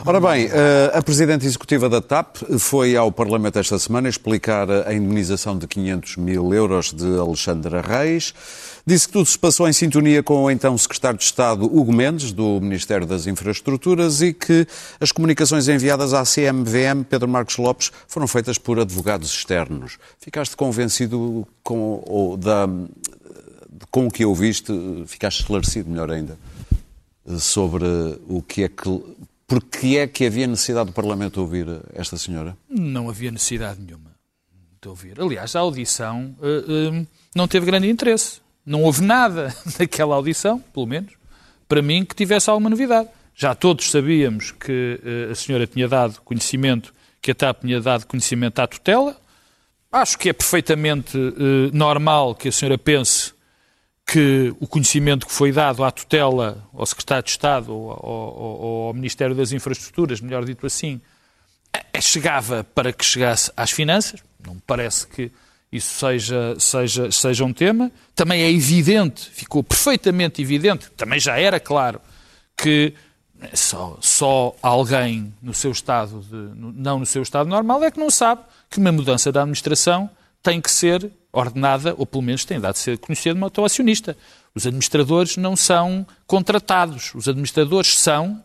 Ora bem, eh, a Presidente Executiva da TAP foi ao Parlamento esta semana explicar a indemnização de 500 mil euros de Alexandra Reis. Disse que tudo se passou em sintonia com o então Secretário de Estado Hugo Mendes, do Ministério das Infraestruturas, e que as comunicações enviadas à CMVM, Pedro Marcos Lopes, foram feitas por advogados externos. Ficaste convencido com, da, com o que ouviste, ficaste esclarecido melhor ainda sobre o que é que. Porque é que havia necessidade do Parlamento ouvir esta senhora? Não havia necessidade nenhuma de ouvir. Aliás, a audição eh, eh, não teve grande interesse. Não houve nada daquela audição, pelo menos, para mim, que tivesse alguma novidade. Já todos sabíamos que eh, a senhora tinha dado conhecimento, que a TAP tinha dado conhecimento à tutela. Acho que é perfeitamente eh, normal que a senhora pense que o conhecimento que foi dado à tutela, ao Secretário de Estado ou ao, Ministério das Infraestruturas, melhor dito assim, eh, chegava para que chegasse às finanças. Não me parece que isso seja, seja, seja um tema. Também é evidente, ficou perfeitamente evidente, também já era claro, que só, só alguém no seu estado, de, não no seu estado normal, é que não sabe que uma mudança da administração tem que ser ordenada, ou pelo menos tem dado de ser conhecida de um autoacionista. Os administradores não são contratados. Os administradores são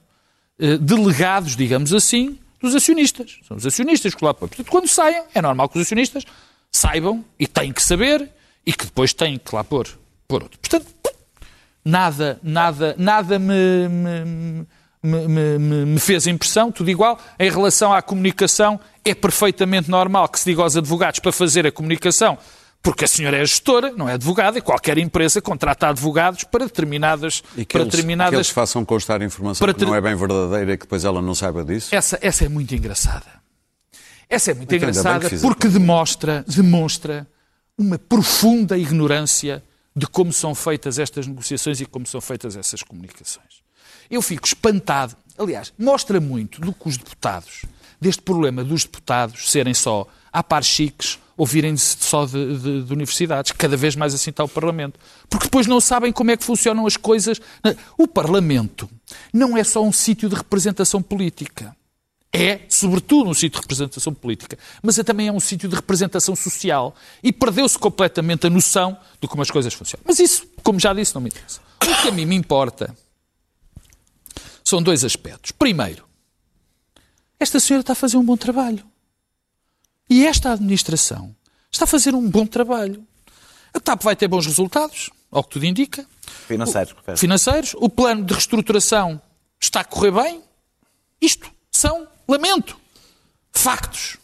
eh, delegados, digamos assim, dos acionistas. São os acionistas que lá põem. Portanto, quando saem, é normal que os acionistas saibam e têm que saber e que depois têm que lá pôr, pôr outro. Portanto, nada, nada, nada me, me, me, me- fez impressão, tudo igual. Em relação à comunicação, é perfeitamente normal que se diga aos advogados para fazer a comunicação, porque a senhora é gestora, não é advogada, e qualquer empresa contrata advogados para determinadas... E que, para eles, que determinadas eles façam constar informação Para que não é bem verdadeira e que depois ela não saiba disso? Essa, essa é muito engraçada. Essa é muito bem engraçada porque demonstra, demonstra uma profunda ignorância de como são feitas estas negociações e como são feitas essas comunicações. Eu fico espantado. Aliás, mostra muito do que os deputados deste problema dos deputados serem só à par chiques ou virem-se só de, de, de, universidades. Cada vez mais assim está o Parlamento. Porque depois não sabem como é que funcionam as coisas. O Parlamento não é só um sítio de representação política. É, sobretudo, um sítio de representação política, mas é, também é um sítio de representação social. E perdeu-se completamente a noção de como as coisas funcionam. Mas isso, como já disse, não me interessa. O que a mim me importa são dois aspectos. Primeiro, esta senhora está a fazer um bom trabalho. E esta administração está a fazer um bom trabalho. A TAP vai ter bons resultados, ao que tudo indica. Financeiros. O, financeiros. O plano de reestruturação está a correr bem. Isto são, lamento, factos.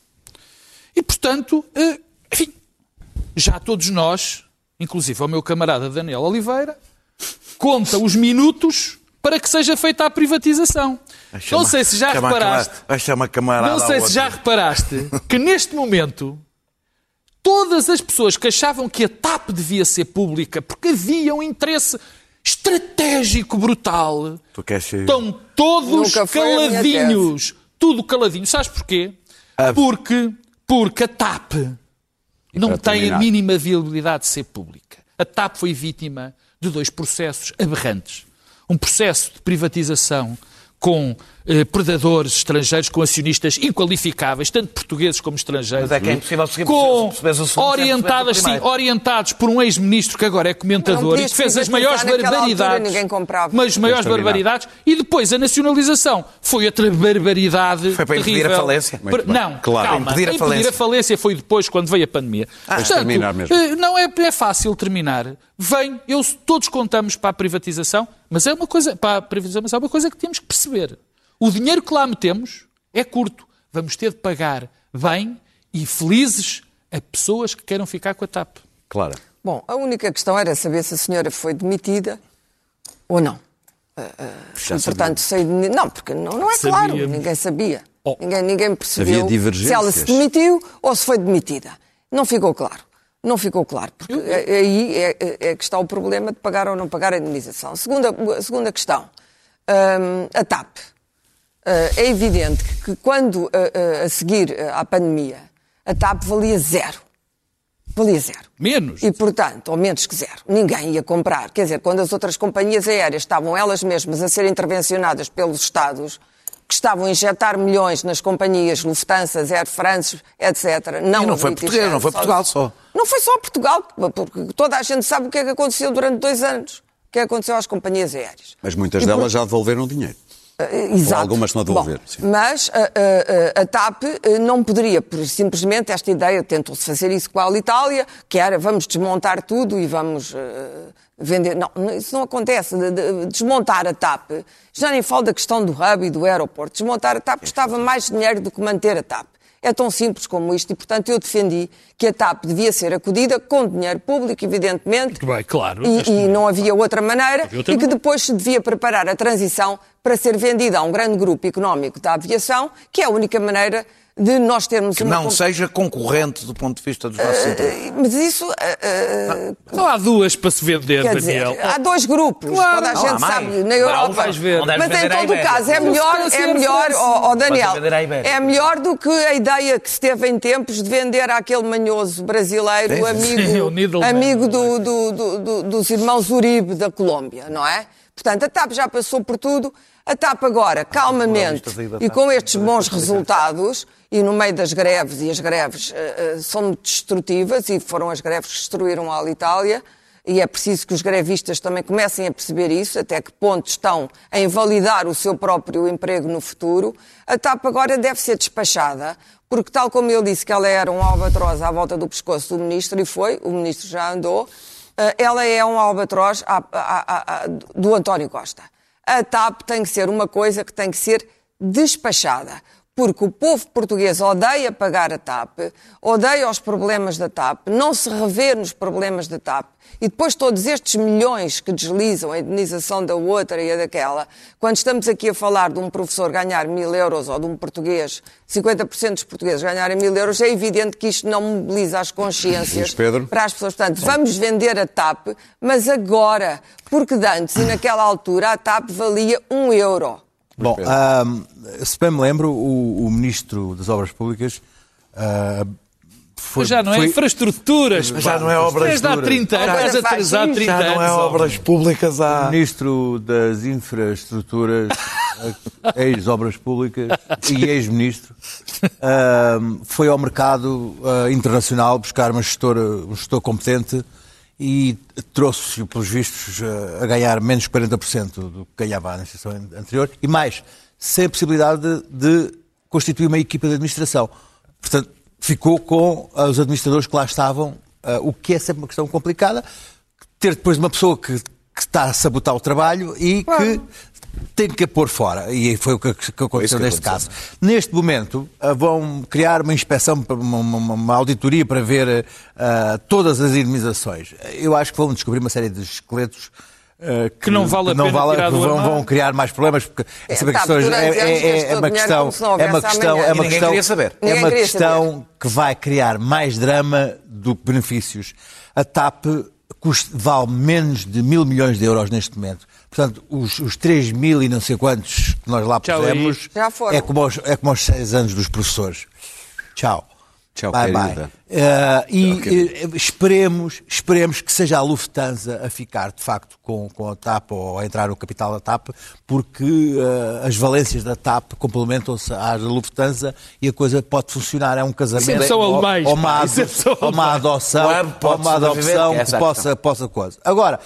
E, portanto, eh, enfim, já todos nós, inclusive o meu camarada Daniel Oliveira, conta os minutos para que seja feita a privatização. Não sei se já reparaste. Vai chamar camarada. Não sei se já reparaste que neste momento todas as pessoas que achavam que a TAP devia ser pública porque havia um interesse estratégico brutal estão todos caladinhos. Tudo caladinho. Sabes porquê? Porque, porque a TAP não tem a mínima viabilidade de ser pública. A TAP foi vítima de dois processos aberrantes um processo de privatização com predadores estrangeiros, com acionistas inqualificáveis, tanto portugueses como estrangeiros. Mas é que é impossível seguir com, orientadas, sim, orientados por um ex-ministro que agora é comentador e que fez as maiores barbaridades. Mas as maiores barbaridades. E depois a nacionalização foi outra barbaridade. Foi para impedir terrível. a falência. Não, claro. calma. Impedir a, impedir falência. a falência foi depois, quando veio a pandemia. Ah, Portanto, terminar mesmo. Eh, não é, é fácil terminar. Vem, eu, todos contamos para a privatização, mas é uma coisa, para a privatização, mas é uma coisa que temos que perceber. O dinheiro que lá metemos é curto. Vamos ter de pagar bem e felizes a pessoas que queiram ficar com a TAP. Claro. Bom, a única questão era saber se a senhora foi demitida ou não. Uh, uh, e, portanto, sei de... Não, porque não, não é Sabíamos. claro, ninguém sabia. Oh. Ninguém, ninguém percebeu se ela se demitiu ou se foi demitida. Não ficou claro. Não ficou claro, porque aí é, é, é, que está o problema de pagar ou não pagar a indenização. Segunda, segunda questão, um, a TAP. Uh, é evidente que quando, uh, uh, a seguir à pandemia, a TAP valia zero. Valia zero. Menos. E, portanto, ou menos que zero. Ninguém ia comprar. Quer dizer, quando as outras companhias aéreas estavam elas mesmas a ser intervencionadas pelos Estados, que estavam a injetar milhões nas companhias Lufthansa, Air France, etc. Não, e não foi Portugal, não foi Portugal só. Não foi só Portugal, porque toda a gente sabe o que é que aconteceu durante dois anos. O que é que aconteceu às companhias aéreas. Mas muitas e delas por... já devolveram dinheiro. Uh, exato. Ou algumas estão a devolver. Bom, mas uh, uh, a TAP não poderia, por, simplesmente, esta ideia, tentou-se fazer isso com a Alitalia, que era vamos desmontar tudo e vamos vender. Não, isso não acontece. De, de, desmontar a TAP, já nem falo da questão do hub e do aeroporto. Desmontar a TAP custava mais dinheiro do que manter a TAP. É tão simples como isto e, portanto, eu defendi que a TAP devia ser acudida com dinheiro público, evidentemente. Muito bem, claro. E, e não havia outra maneira. Outra e que depois se devia preparar a transição para ser vendida a um grande grupo económico da aviação, que é a única maneira de nós termos que uma... não seja concorrente do ponto de vista dos nossos uh, interesses. Mas isso... Uh, não há duas para se vender, Quer Daniel. Dizer, há dois grupos, claro. toda a gente sabe, na Europa. Ver. Mas em todo o caso, é melhor, é melhor oh, oh Daniel, é melhor do que a ideia que se teve em tempos de vender àquele manhoso brasileiro, amigo, amigo do, do, do, dos irmãos Uribe da Colômbia, não é? Portanto, a TAP já passou por tudo. A TAP agora, calmamente, e com estes bons resultados, e no meio das greves, e as greves uh, são destrutivas, e foram as greves que destruíram a Alitalia, e é preciso que os grevistas também comecem a perceber isso, até que ponto estão a invalidar o seu próprio emprego no futuro. A TAP agora deve ser despachada, porque tal como ele disse que ela era um albatroz à volta do pescoço do ministro, e foi, o ministro já andou, uh, ela é um albatroz à, à, à, do António Costa a TAP tem que ser uma coisa que tem que ser despachada. Porque o povo português odeia pagar a TAP, odeia os problemas da TAP, não se revê nos problemas da TAP. E depois todos estes milhões que deslizam, a indenização da outra e a daquela, quando estamos aqui a falar de um professor ganhar mil euros ou de um português, 50% dos portugueses ganharem mil euros, é evidente que isto não mobiliza as consciências para as pessoas. Portanto, vamos vender a TAP, mas agora, porque de antes e naquela altura a TAP valia um euro. Bom, ahm, se bem me lembro, o, o Ministro das Obras Públicas ah, foi, Mas já não é foi- infraestruturas. Mas já não é obras Desde há duras. 30 anos. Estás a faz atrasar isso. 30 Já não é anos. obras públicas o há. Ministro das Infraestruturas, ex-Obras Públicas e ex-Ministro, ahm, foi ao mercado ah, internacional buscar uma gestora, um gestor competente e trouxe, pelos vistos, a ganhar menos 40% do que ganhava a administração anterior e mais, sem a possibilidade de, de constituir uma equipa de administração. Portanto, ficou com os administradores que lá estavam, o que é sempre uma questão complicada, ter depois uma pessoa que, que está a sabotar o trabalho e que tem que a pôr fora. E foi o que, que aconteceu que neste aconteceu. caso. Neste momento, ah, vão criar uma inspeção, uma, uma- uma auditoria para ver ah, todas as indemnizações. Eu acho que vão descobrir uma série de esqueletos. ah, Que não vale a não pena vale- tirar que vão, armário. vão criar mais problemas porque é, sempre tá, questões- é, é- é uma questão é uma questão é uma questão queria saber. é uma questão que vai criar mais drama do que benefícios. A TAP custa- vale menos de mil milhões de euros neste momento. Portanto, os, os 3 mil e não sei quantos que nós lá pusemos é como, aos, é como aos seis anos dos professores. Tchau. Tchau, bye, querida. bye. Eh, e Tchau, querida. eh, esperemos, esperemos que seja a Lufthansa a ficar, de facto, com, com a TAP ou a entrar no capital da TAP, porque eh, as valências da TAP complementam-se às da Lufthansa e a coisa pode funcionar. É um casamento. São ou- alemães, ou uma, são ou uma adoção, ou uma sobreviver, adopção que é que a possa, possa coisa. Agora,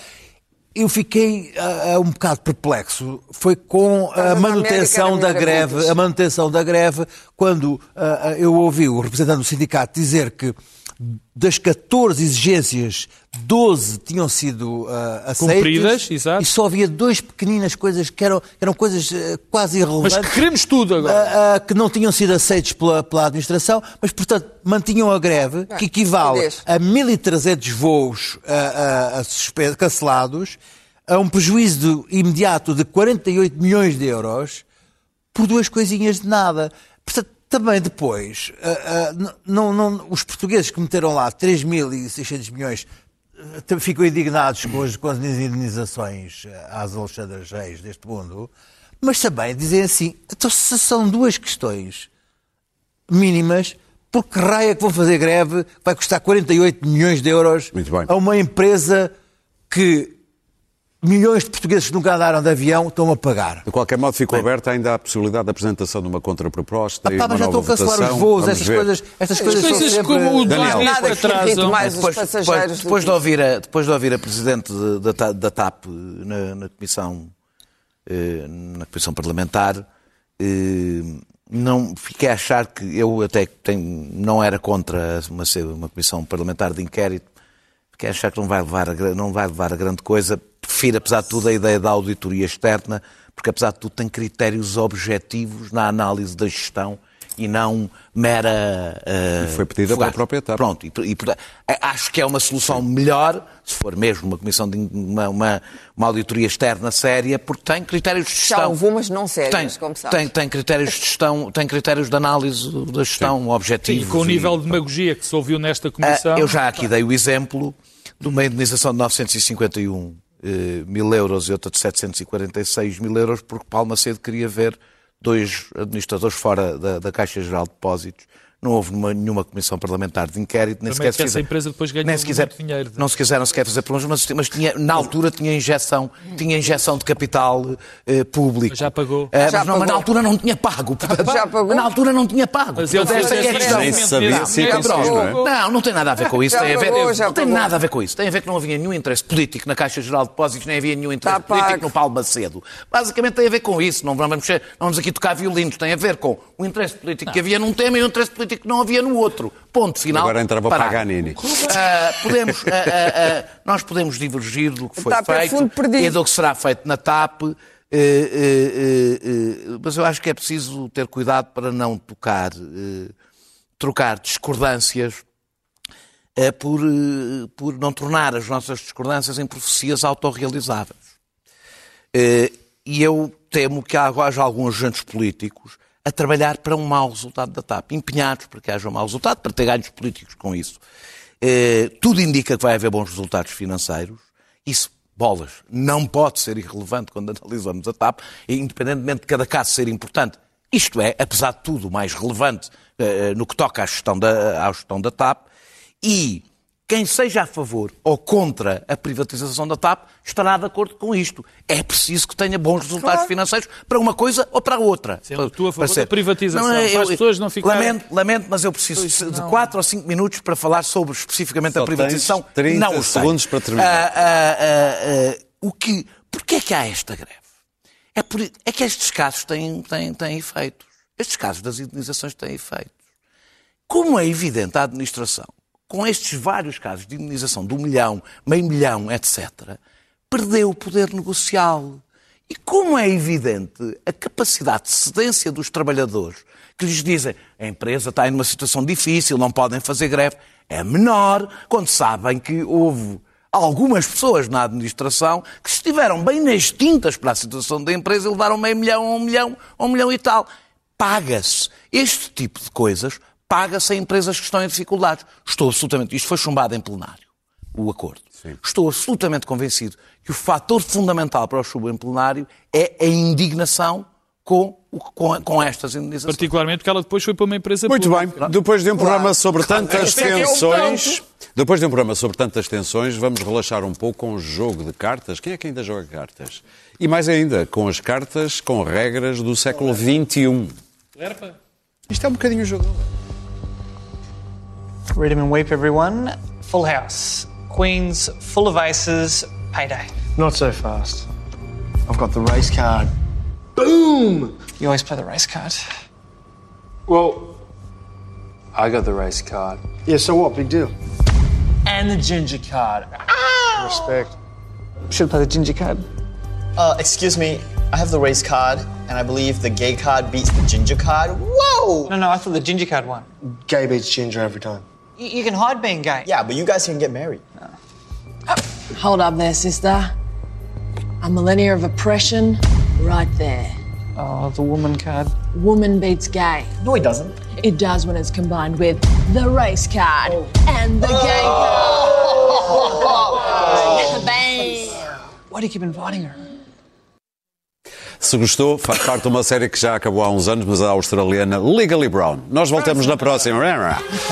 eu fiquei ah, um bocado perplexo. Foi com a manutenção América, da greve, a manutenção da greve, quando ah, eu ouvi o representante do sindicato dizer que das 14 exigências, 12 tinham sido ah, aceitas Cumpridas, exato. e só havia duas pequeninas coisas que eram, eram coisas ah, quase Mas irrelevantes que queremos tudo agora. ah, que não tinham sido aceitos pela, pela administração, mas, portanto, mantinham a greve, que equivale a 1.300 voos suspe- cancelados, a um prejuízo de- imediato de 48 milhões de euros por duas coisinhas de nada. Portanto, também depois, ah, n- não, não- os portugueses que meteram lá 3.600 milhões ah, ficam indignados com as, com as indenizações às Alexandras Reis deste mundo, mas também dizem assim, então se são duas questões mínimas, por que raio é que vão fazer greve que vai custar 48 milhões de euros a uma empresa que milhões de portugueses que nunca andaram de avião estão a pagar? De qualquer modo, ficou aberta ainda a possibilidade da apresentação de uma contraproposta Ah, e pá, uma mas já estão a cancelar votação. os voos, estas ver. coisas, estas coisas, coisas são sempre... como o Daniel. Daniel Nada que atrasam. mais os Depois, passageiros. depois, depois de ouvir a, depois de ouvir a Presidente de- da, Ta- da TAP na, na Comissão, eh, na comissão Parlamentar, eh, não, fiquei a achar que eu até tenho, não era contra uma, uma Comissão Parlamentar de Inquérito, fiquei a achar que não vai, levar a, não vai levar a grande coisa. Prefiro, apesar de tudo, a ideia da auditoria externa, porque apesar de tudo tem critérios objetivos na análise da gestão e não mera... eh, E foi pedida pela própria TAP. Pronto, e, e, portanto, acho que é uma solução melhor, se for mesmo uma comissão de uma, uma, uma auditoria externa séria, porque tem critérios de Já gestão. houve umas não sérias, tem, como sabes. tem, tem critérios de gestão, tem critérios de análise da gestão Sim, objetivos. com o e- nível de demagogia que se ouviu nesta ah, comissão. eu já aqui dei o exemplo de uma indenização de 951 eh, mil euros e outra de 746 mil euros, porque Palma Cedo queria ver dois administradores fora da, da Caixa Geral de Depósitos. Não houve numa- nenhuma comissão parlamentar de inquérito, nem Também sequer que se fizer- empresa depois ganhou nem se quiser, muito dinheiro. Não se quiseram sequer fazer problemas, mas, mas tinha, na altura tinha injeção, tinha injeção de capital eh, público. Mas já pagou. Já mas, não, mas na pagou. altura não tinha pago. portanto, Já pagou? Na altura não tinha pago. Mas ele Portanto, é a questão. Nem sabia se Já pagou. não é? Não, não tem nada a ver com isso. Já tem a ver, pagou, já não tem pagou. nada a ver com isso. Tem a ver que não havia nenhum interesse político na Caixa Geral de Depósitos, nem havia nenhum interesse Está político pago. no Paulo Macedo. Basicamente tem a ver com isso. Não vamos, não vamos aqui tocar violinos. Tem a ver com o interesse político que havia num tema e o interesse político que não havia no outro. Ponto final. Agora entrava Parágrafo. Paganini. Ah, podemos, ah, ah, nós podemos divergir do que foi TAP é feito perdido. e do que será feito na TAP, eh, eh, eh, mas eu acho que é preciso ter cuidado para não tocar, trocar discordâncias por, por não tornar as nossas discordâncias em profecias autorrealizáveis. E eu temo que haja alguns agentes políticos a trabalhar para um mau resultado da TAP, empenhados para que haja um mau resultado, para ter ganhos políticos com isso. Eh, Tudo indica que vai haver bons resultados financeiros. Isso bolas, não pode ser irrelevante quando analisamos a TAP, independentemente de cada caso ser importante. Isto é, apesar de tudo, o mais relevante uh, no que toca à gestão, da, à gestão da TAP. E quem seja a favor ou contra a privatização da TAP estará de acordo com isto. É preciso que tenha bons resultados claro. financeiros para uma coisa ou para a outra. Sendo tu a favor da privatização, não, é, eu, as pessoas não ficarem... Lamento, lamento, mas eu preciso de 4 ou 5 minutos para falar sobre especificamente Só a privatização. 30 não segundos para terminar. Ah, ah, ah, o que, porquê é que há esta greve? É, por, é que estes casos têm, têm, têm efeitos. Estes casos das indenizações têm efeitos. Como é evidente, a administração com estes vários casos de indenização de um milhão, meio milhão, etc., perdeu o poder negocial. E como é evidente, a capacidade de cedência dos trabalhadores, que lhes dizem a empresa está em uma situação difícil, não podem fazer greve, é menor quando sabem que houve algumas pessoas na administração que estiveram bem nas tintas para a situação da empresa e levaram meio milhão, um milhão, um milhão e tal. Paga-se. Este tipo de coisas paga-se a empresas que estão em dificuldades. Estou absolutamente. Isto foi chumbado em plenário, o acordo. Sim. Estou absolutamente convencido que o fator fundamental para o chumbo em plenário é a indignação com, com, com, estas indenizações. Particularmente porque ela depois foi para uma empresa Muito pública. bem. Depois de um programa claro. sobre tantas claro. É tensões... Depois de um programa sobre tantas tensões, vamos relaxar um pouco com o jogo de cartas. Quem é que ainda joga cartas? E mais ainda, com as cartas com regras do século XXI. Isto é um bocadinho o jogo. Read him and weep, everyone. Full house. Queens, full of aces, payday. Not so fast. I've got the race card. Boom! You always play the race card. Well, I got the race card. Yeah, so what? Big deal. And the ginger card. Ow! Respect. Should play the ginger card. Uh, excuse me. I have the race card, and I believe the gay card beats the ginger card. Whoa! No, no, I thought the ginger card won. Gay beats ginger every time. You, you can hide being gay. Yeah, but you guys can get married. Hold up there, sister. A millennia of oppression, right there. Oh, the woman card. Woman beats gay. No, it doesn't. It does when it's combined with the race card oh. and the gay card. Oh. Bang! Why do you keep inviting her? Se gostou, faz parte de uma série que já acabou há uns anos, mas a australiana Legally Brown. Nós voltamos na próxima.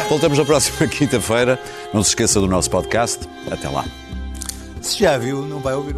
Voltamos na próxima quinta-feira. Não se esqueça do nosso podcast. Até lá. Se já viu, não vai ouvir